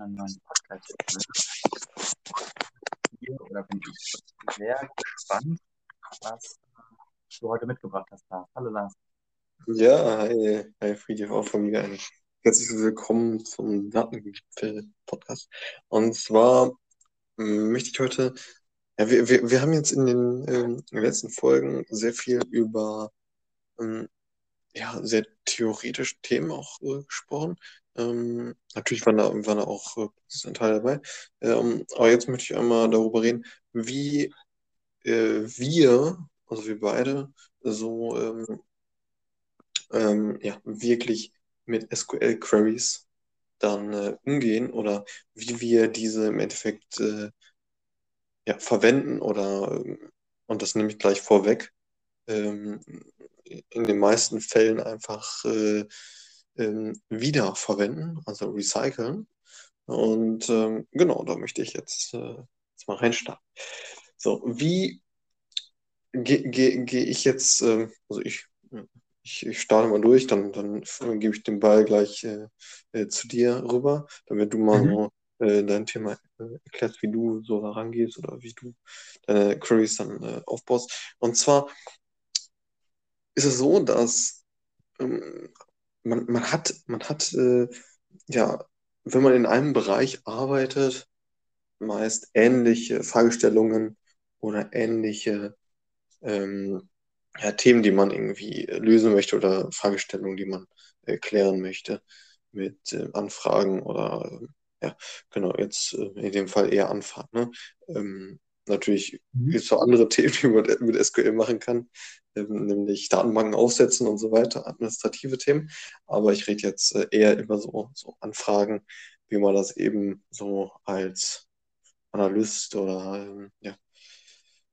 einer neuen Podcast-Folge. Hier oder bin ich sehr gespannt, was du heute mitgebracht hast, Lars. Hallo Lars. Ja, hi, hi Friedrich, auch von mir ein herzlich willkommen zum Datengipfel-Podcast. Und zwar ähm, möchte ich heute, ja, wir, wir, wir haben jetzt in den, ähm, in den letzten Folgen sehr viel über ähm, ja, sehr theoretische Themen auch äh, gesprochen. Ähm, natürlich waren da, waren da auch äh, ein Teil dabei. Ähm, aber jetzt möchte ich einmal darüber reden, wie äh, wir, also wir beide, so ähm, ähm ja, wirklich mit SQL-Queries dann äh, umgehen oder wie wir diese im Endeffekt äh, ja, verwenden oder ähm, und das nehme ich gleich vorweg. Ähm, in den meisten Fällen einfach äh, ähm, wiederverwenden, also recyceln. Und ähm, genau, da möchte ich jetzt, äh, jetzt mal reinstarten. So, wie gehe geh, geh ich jetzt, äh, also ich, ich, ich starte mal durch, dann, dann gebe ich den Ball gleich äh, äh, zu dir rüber, damit du mal mhm. so äh, dein Thema äh, erklärst, wie du so herangehst oder wie du deine Queries dann aufbaust. Und zwar ist es so, dass ähm, man, man hat, man hat äh, ja, wenn man in einem Bereich arbeitet, meist ähnliche Fragestellungen oder ähnliche ähm, ja, Themen, die man irgendwie lösen möchte oder Fragestellungen, die man äh, klären möchte mit äh, Anfragen oder äh, ja, genau, jetzt äh, in dem Fall eher Anfragen. Ne? Ähm, natürlich mhm. gibt es auch andere Themen, die man mit SQL machen kann, ähm, nämlich Datenbanken aufsetzen und so weiter, administrative Themen. Aber ich rede jetzt äh, eher über so, so Anfragen, wie man das eben so als Analyst oder ähm, ja,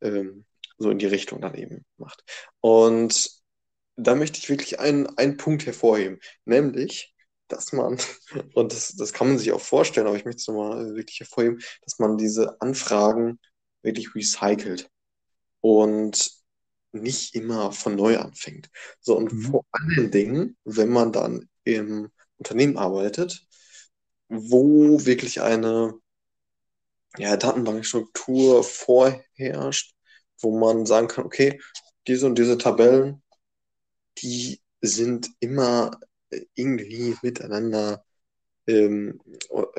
ähm, so in die Richtung dann eben macht. Und da möchte ich wirklich einen, einen Punkt hervorheben, nämlich, dass man, und das, das kann man sich auch vorstellen, aber ich möchte es nochmal wirklich hervorheben, dass man diese Anfragen wirklich recycelt und nicht immer von neu anfängt. So, und mhm. vor allen Dingen, wenn man dann im Unternehmen arbeitet, wo wirklich eine ja, Datenbankstruktur vorherrscht, wo man sagen kann, okay, diese und diese Tabellen, die sind immer irgendwie miteinander ähm,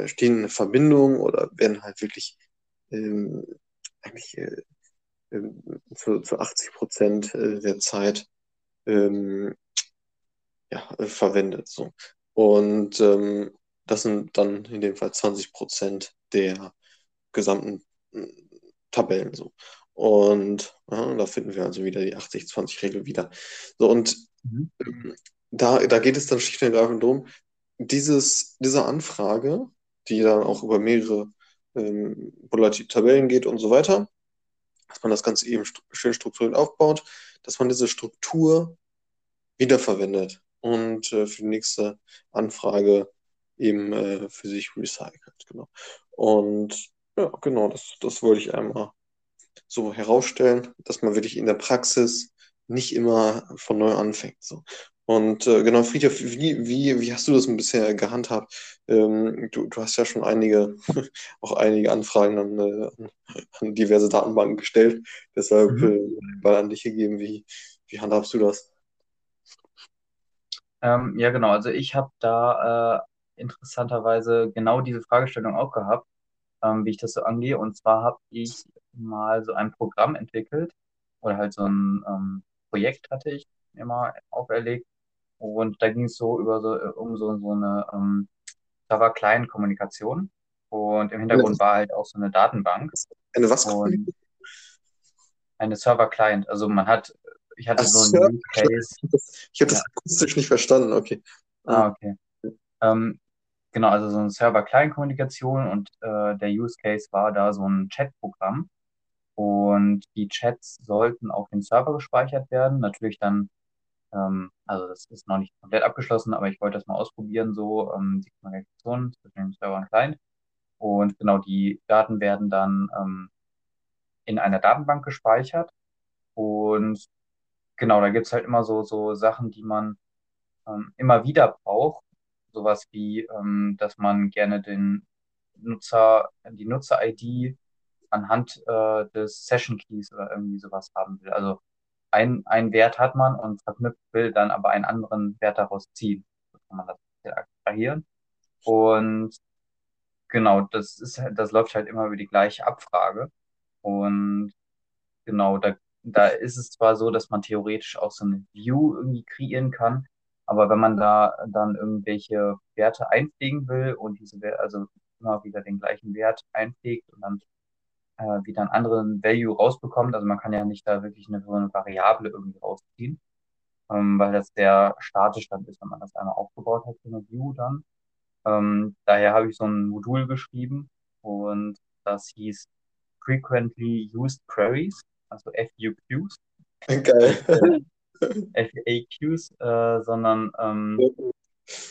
stehen in Verbindung oder werden halt wirklich ähm, eigentlich äh, zu, zu 80 Prozent äh, der Zeit ähm, ja, äh, verwendet. So. Und ähm, das sind dann in dem Fall 20 Prozent der gesamten äh, Tabellen. So. Und ja, da finden wir also wieder die 80-20-Regel wieder. So, und mhm. ähm, da, da geht es dann schlicht und ergreifend darum, dieses, diese Anfrage, die dann auch über mehrere ähm, volatil Tabellen geht und so weiter, dass man das Ganze eben schön strukturiert aufbaut, dass man diese Struktur wiederverwendet und äh, für die nächste Anfrage eben äh, für sich recycelt. Genau. Und ja, genau, das, das wollte ich einmal so herausstellen, dass man wirklich in der Praxis nicht immer von neu anfängt. So. Und äh, genau, Friedhof, wie, wie, wie hast du das bisher gehandhabt? Ähm, du, du hast ja schon einige, auch einige Anfragen an, äh, an diverse Datenbanken gestellt. Deshalb mhm. äh, Ball an dich gegeben. Wie, wie handhabst du das? Ähm, ja, genau. Also ich habe da äh, interessanterweise genau diese Fragestellung auch gehabt, ähm, wie ich das so angehe. Und zwar habe ich mal so ein Programm entwickelt oder halt so ein ähm, Projekt hatte ich immer auferlegt und da ging es so über so, äh, um so, so eine ähm, Server-Client-Kommunikation. Und im Hintergrund war halt auch so eine Datenbank. Eine was? Und eine Server-Client. Also man hat, ich hatte Ach, so einen Use Case. Ich habe das ja. akustisch nicht verstanden, okay. Ah, okay. Ähm, genau, also so eine Server-Client-Kommunikation und äh, der Use Case war da so ein Chat-Programm. Und die Chats sollten auf den Server gespeichert werden. Natürlich dann ähm, also das ist noch nicht komplett abgeschlossen, aber ich wollte das mal ausprobieren, so ähm, die Kommunikation zwischen dem Server und Client. Und genau die Daten werden dann ähm, in einer Datenbank gespeichert. Und genau, da gibt's halt immer so, so Sachen, die man ähm, immer wieder braucht. Sowas wie, ähm, dass man gerne den Nutzer, die Nutzer-ID anhand äh, des Session Keys oder irgendwie sowas haben will. Also ein, einen Wert hat man und verknüpft will dann aber einen anderen Wert daraus ziehen. So kann man das abstrahieren. Und genau, das ist das läuft halt immer über die gleiche Abfrage. Und genau, da, da ist es zwar so, dass man theoretisch auch so eine View irgendwie kreieren kann, aber wenn man da dann irgendwelche Werte einpflegen will und diese Werte, also immer wieder den gleichen Wert einpflegt und dann äh, wieder einen anderen Value rausbekommt, also man kann ja nicht da wirklich eine, so eine Variable irgendwie rausziehen, ähm, weil das sehr statisch dann ist, wenn man das einmal aufgebaut hat, so eine View dann. Ähm, daher habe ich so ein Modul geschrieben und das hieß Frequently Used Queries, also FUQs. Geil. FAQs, äh, sondern ähm,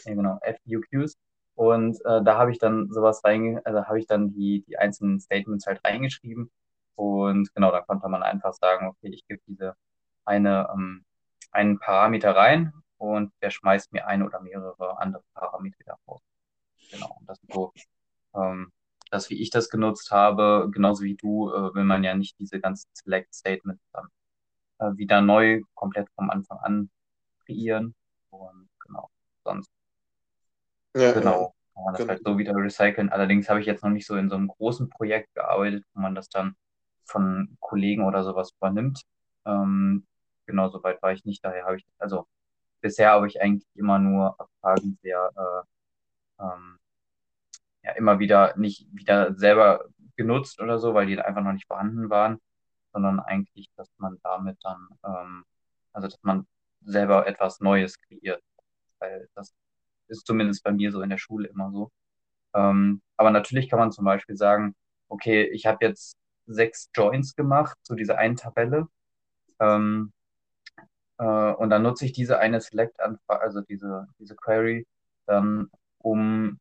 ja, genau, FUQs. Und äh, da habe ich dann sowas reinge, also habe ich dann die, die einzelnen Statements halt reingeschrieben. Und genau, da konnte man einfach sagen, okay, ich gebe diese eine, ähm, einen Parameter rein und der schmeißt mir eine oder mehrere andere Parameter raus. Genau, und das ist so, ähm, das, wie ich das genutzt habe, genauso wie du, äh, will man ja nicht diese ganzen Select-Statements dann äh, wieder neu, komplett vom Anfang an kreieren. Und genau, sonst Ja, Genau, kann man das genau. halt so wieder recyceln. Allerdings habe ich jetzt noch nicht so in so einem großen Projekt gearbeitet, wo man das dann von Kollegen oder sowas übernimmt. Ähm, genau, so weit war ich nicht. Daher habe ich, also bisher habe ich eigentlich immer nur Abfragen sehr, äh, ähm, ja, immer wieder nicht wieder selber genutzt oder so, weil die einfach noch nicht vorhanden waren, sondern eigentlich, dass man damit dann, ähm, also dass man selber etwas Neues kreiert. Weil das ist zumindest bei mir so in der Schule immer so. Ähm, aber natürlich kann man zum Beispiel sagen, okay, ich habe jetzt sechs Joins gemacht zu dieser einen Tabelle. Ähm, äh, und dann nutze ich diese eine Select-Anfrage, also diese, diese Query, dann, um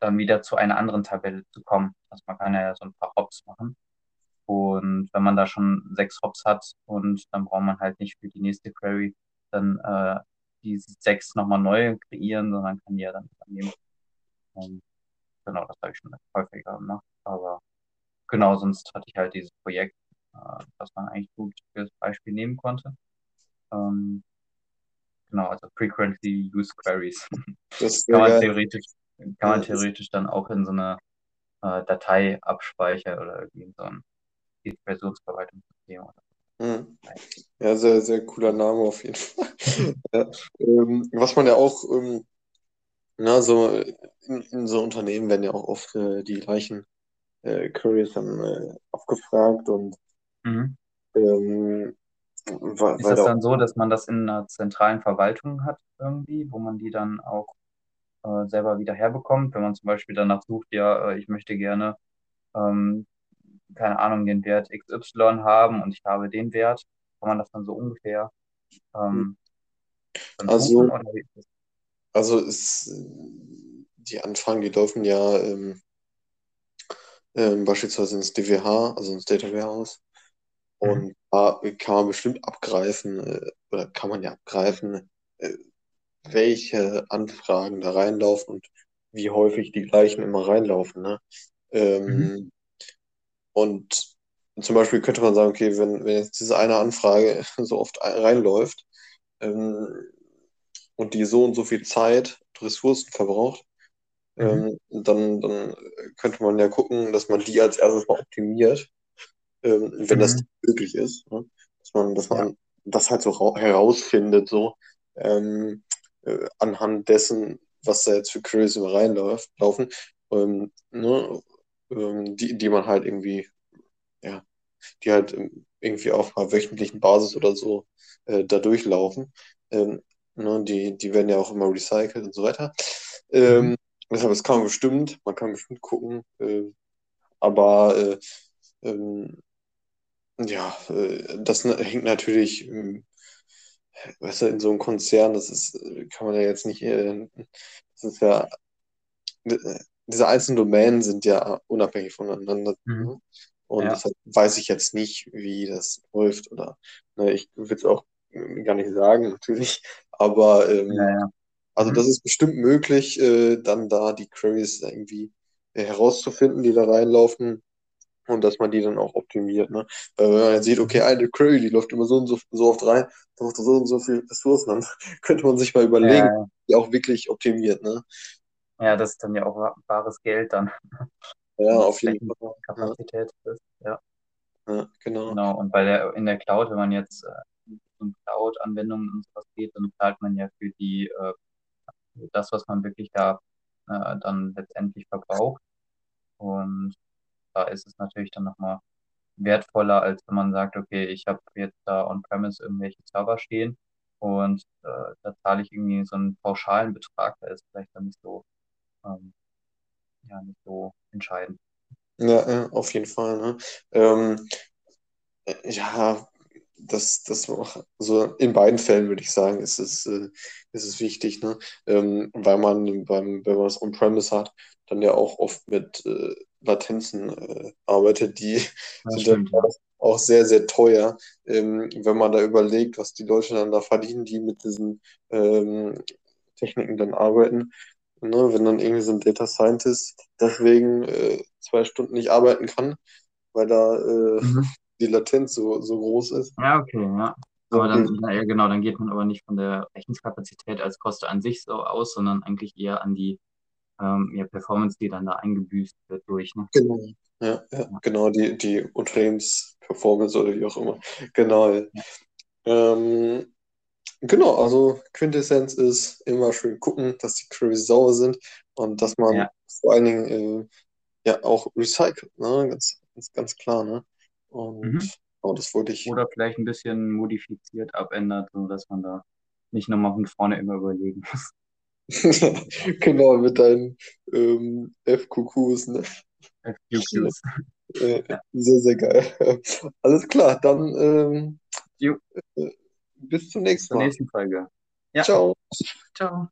dann wieder zu einer anderen Tabelle zu kommen. Also man kann ja so ein paar Hops machen. Und wenn man da schon sechs Hops hat und dann braucht man halt nicht für die nächste Query dann äh, die sechs nochmal neu kreieren, sondern kann die ja dann übernehmen. Und genau, das habe ich schon häufiger gemacht. Aber genau, sonst hatte ich halt dieses Projekt, äh, das man eigentlich gut fürs Beispiel nehmen konnte. Ähm, genau, also frequently used queries. Das kann man theoretisch, kann man theoretisch dann auch in so eine äh, Datei abspeichern oder irgendwie in so ein Versionsverwaltungssystem. Mhm. Ja, sehr, sehr cooler Name auf jeden Fall. ja, ähm, was man ja auch, ähm, na, so in, in, so Unternehmen werden ja auch oft äh, die gleichen äh, Queries dann äh, abgefragt und mhm. ähm, weil, ist das dann so, dass man das in einer zentralen Verwaltung hat irgendwie, wo man die dann auch äh, selber wieder herbekommt, wenn man zum Beispiel danach sucht, ja, äh, ich möchte gerne ähm, keine Ahnung, den Wert XY haben und ich habe den Wert, kann man das dann so ungefähr ähm, also, ist das? Also ist die Anfragen, die laufen ja ähm, ähm, beispielsweise ins DWH, also ins Data Warehouse. Und mhm. da kann man bestimmt abgreifen, äh, oder kann man ja abgreifen, äh, welche Anfragen da reinlaufen und wie häufig die gleichen immer reinlaufen. Ne? Ähm, mhm. Und zum Beispiel könnte man sagen, okay, wenn, wenn jetzt diese eine Anfrage so oft reinläuft ähm, und die so und so viel Zeit und Ressourcen verbraucht, mhm. ähm, dann, dann könnte man ja gucken, dass man die als erstes mal optimiert, ähm, wenn mhm. das möglich ist. Ne? Dass man, dass man ja. das halt so herausfindet, so ähm, äh, anhand dessen, was da jetzt für Queries immer reinlaufen. Ähm, ne? Ähm, die, die man halt irgendwie, ja, die halt irgendwie auf einer wöchentlichen Basis oder so äh, da durchlaufen. Ähm, ne, die, die werden ja auch immer recycelt und so weiter. Ähm, mhm. Deshalb, das kann man bestimmt, man kann bestimmt gucken, äh, aber äh, ähm, ja, äh, das hängt natürlich, ähm, weißt du, in so einem Konzern, das ist, kann man ja jetzt nicht, äh, das ist ja, äh, diese einzelnen Domänen sind ja unabhängig voneinander. Mhm. Und ja. deshalb weiß ich jetzt nicht, wie das läuft. Oder ne, ich will es auch gar nicht sagen, natürlich. Aber ähm, ja, ja. also mhm. das ist bestimmt möglich, äh, dann da die Queries irgendwie herauszufinden, die da reinlaufen und dass man die dann auch optimiert. Ne? Weil wenn man jetzt sieht, okay, eine Query, die läuft immer so und so, so oft rein, macht so und so viel Ressourcen, dann könnte man sich mal überlegen, Ja, die auch wirklich optimiert. Ne? Ja, das ist dann ja auch wa- wahres Geld dann, Ja, auf jeden Fall. Ja, Rechenkapazität ist. Ja, ja, genau. genau. Und bei der, in der Cloud, wenn man jetzt äh, in Cloud-Anwendungen und sowas geht, dann zahlt man ja für die, äh, das, was man wirklich da äh, dann letztendlich verbraucht. Und da ist es natürlich dann nochmal wertvoller, als wenn man sagt, okay, ich habe jetzt da on-premise irgendwelche Server stehen und äh, da zahle ich irgendwie so einen pauschalen Betrag, der ist vielleicht dann nicht so, ähm, ja, nicht so entscheidend. Ja, ja, auf jeden Fall. Ne? Ähm, ja, das, das auch, so in beiden Fällen würde ich sagen, ist es, äh, ist es wichtig, ne? Ähm, weil man beim, wenn man es on-premise hat, dann ja auch oft mit äh, Latenzen äh, arbeitet, die Ja, sind dann stimmt, ja. auch, auch sehr, sehr teuer. Ähm, wenn man da überlegt, was die Leute dann da verdienen, die mit diesen ähm, Techniken dann arbeiten. Ne? Wenn dann irgendwie so ein Data Scientist deswegen äh, zwei Stunden nicht arbeiten kann, weil da äh, Mhm. die Latenz so, so groß ist. Ja, okay, ja. Aber dann, ja, genau, dann geht man aber nicht von der Rechenskapazität als Kosten an sich so aus, sondern eigentlich eher an die ähm, ja, Performance, die dann da eingebüßt wird durch, ne? Genau. Ja, ja, Ja, genau, die, die Unternehmensperformance oder wie auch immer. Genau. Ähm, genau, also Quintessenz ist immer schön gucken, dass die Queries sauber sind und dass man ja. vor allen Dingen äh, ja auch recycelt, ne? Ganz, ganz, ganz klar, ne? Und Mhm. oh, das wollte ich. Oder vielleicht ein bisschen modifiziert abändert, so dass man da nicht nochmal von vorne immer überlegen muss. Genau, mit deinen ähm, FQQs, ne? FQQs. Äh, Ja. sehr, sehr geil. Alles klar, dann ähm, äh, bis zum nächsten zur Mal. nächsten Folge. Ja, Ciao. ciao.